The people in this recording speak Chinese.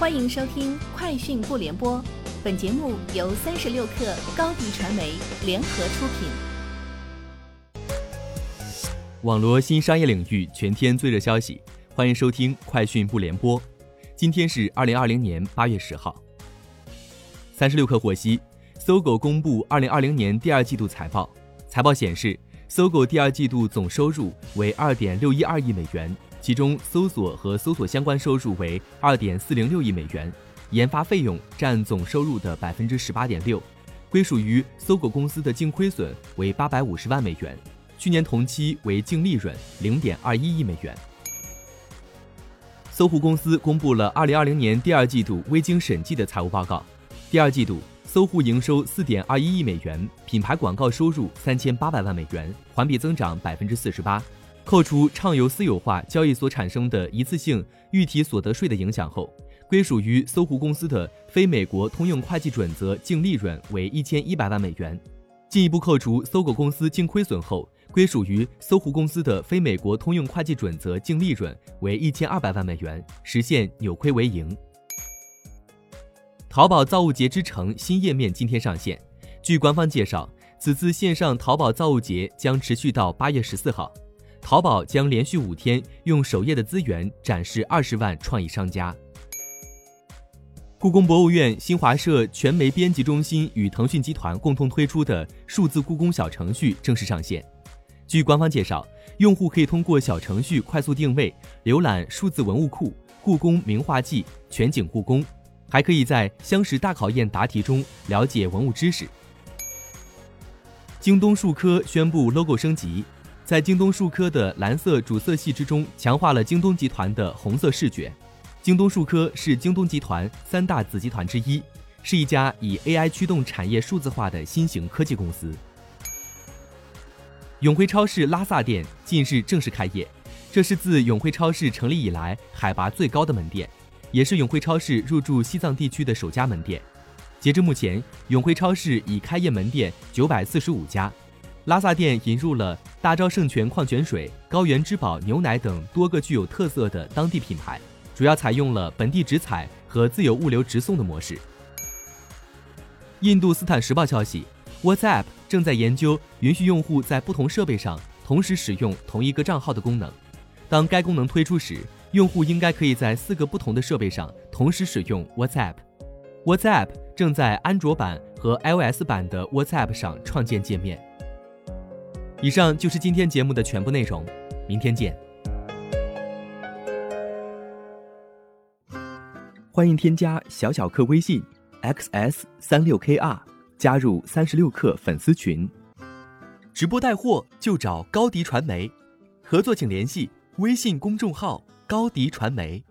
欢迎收听《快讯不联播》，本节目由三十六克高低传媒联合出品。网罗新商业领域全天最热消息，欢迎收听《快讯不联播》。今天是二零二零年八月十号。三十六克获悉，搜狗公布二零二零年第二季度财报，财报显示，搜狗第二季度总收入为二点六一二亿美元。其中，搜索和搜索相关收入为二点四零六亿美元，研发费用占总收入的百分之十八点六，归属于搜狗公司的净亏损为八百五十万美元，去年同期为净利润零点二一亿美元。搜狐公司公布了二零二零年第二季度未经审计的财务报告，第二季度搜狐营收四点二一亿美元，品牌广告收入三千八百万美元，环比增长百分之四十八。扣除畅游私有化交易所产生的一次性预提所得税的影响后，归属于搜狐公司的非美国通用会计准则净利润为一千一百万美元。进一步扣除搜狗公司净亏损后，归属于搜狐公司的非美国通用会计准则净利润为一千二百万美元，实现扭亏为盈。淘宝造物节之城新页面今天上线，据官方介绍，此次线上淘宝造物节将持续到八月十四号。淘宝将连续五天用首页的资源展示二十万创意商家。故宫博物院新华社全媒编辑中心与腾讯集团共同推出的数字故宫小程序正式上线。据官方介绍，用户可以通过小程序快速定位、浏览数字文物库、故宫名画记、全景故宫，还可以在相识大考验答题中了解文物知识。京东数科宣布 logo 升级。在京东数科的蓝色主色系之中，强化了京东集团的红色视觉。京东数科是京东集团三大子集团之一，是一家以 AI 驱动产业数字化的新型科技公司。永辉超市拉萨店近日正式开业，这是自永辉超市成立以来海拔最高的门店，也是永辉超市入驻西藏地区的首家门店。截至目前，永辉超市已开业门店九百四十五家。拉萨店引入了大昭圣泉矿泉水、高原之宝牛奶等多个具有特色的当地品牌，主要采用了本地直采和自有物流直送的模式。印度斯坦时报消息，WhatsApp 正在研究允许用户在不同设备上同时使用同一个账号的功能。当该功能推出时，用户应该可以在四个不同的设备上同时使用 WhatsApp。WhatsApp 正在安卓版和 iOS 版的 WhatsApp 上创建界面。以上就是今天节目的全部内容，明天见。欢迎添加小小客微信 xs 三六 kr，加入三十六课粉丝群。直播带货就找高迪传媒，合作请联系微信公众号高迪传媒。